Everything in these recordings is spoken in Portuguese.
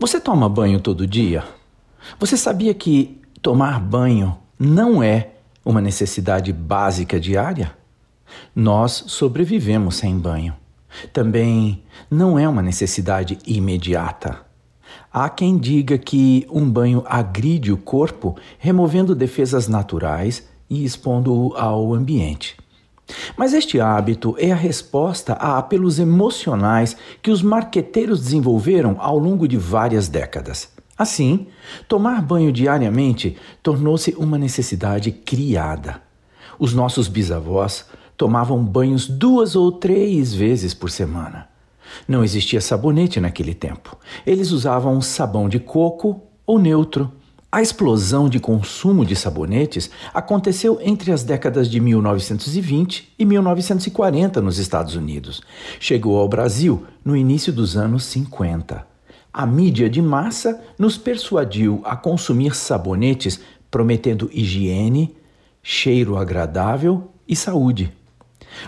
Você toma banho todo dia? Você sabia que tomar banho não é uma necessidade básica diária? Nós sobrevivemos sem banho. Também não é uma necessidade imediata. Há quem diga que um banho agride o corpo, removendo defesas naturais e expondo-o ao ambiente. Mas este hábito é a resposta a apelos emocionais que os marqueteiros desenvolveram ao longo de várias décadas. Assim, tomar banho diariamente tornou-se uma necessidade criada. Os nossos bisavós tomavam banhos duas ou três vezes por semana. Não existia sabonete naquele tempo. Eles usavam sabão de coco ou neutro. A explosão de consumo de sabonetes aconteceu entre as décadas de 1920 e 1940 nos Estados Unidos. Chegou ao Brasil no início dos anos 50. A mídia de massa nos persuadiu a consumir sabonetes prometendo higiene, cheiro agradável e saúde.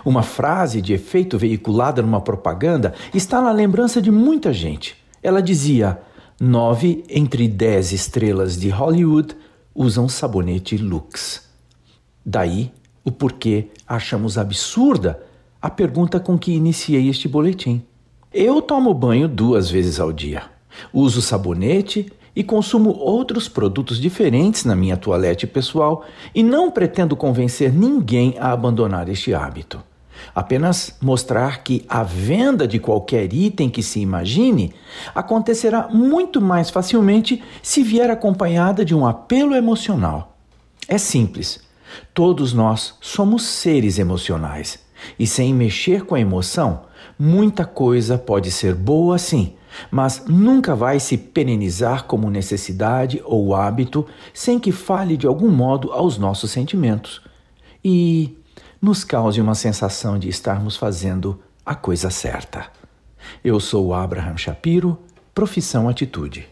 Uma frase de efeito veiculada numa propaganda está na lembrança de muita gente. Ela dizia: nove entre dez estrelas de Hollywood usam sabonete Lux. Daí o porquê achamos absurda a pergunta com que iniciei este boletim. Eu tomo banho duas vezes ao dia. Uso sabonete e consumo outros produtos diferentes na minha toalete pessoal e não pretendo convencer ninguém a abandonar este hábito. Apenas mostrar que a venda de qualquer item que se imagine acontecerá muito mais facilmente se vier acompanhada de um apelo emocional. É simples. Todos nós somos seres emocionais e sem mexer com a emoção, muita coisa pode ser boa sim, mas nunca vai se perenizar como necessidade ou hábito sem que fale de algum modo aos nossos sentimentos e nos cause uma sensação de estarmos fazendo a coisa certa. Eu sou Abraham Shapiro, profissão Atitude.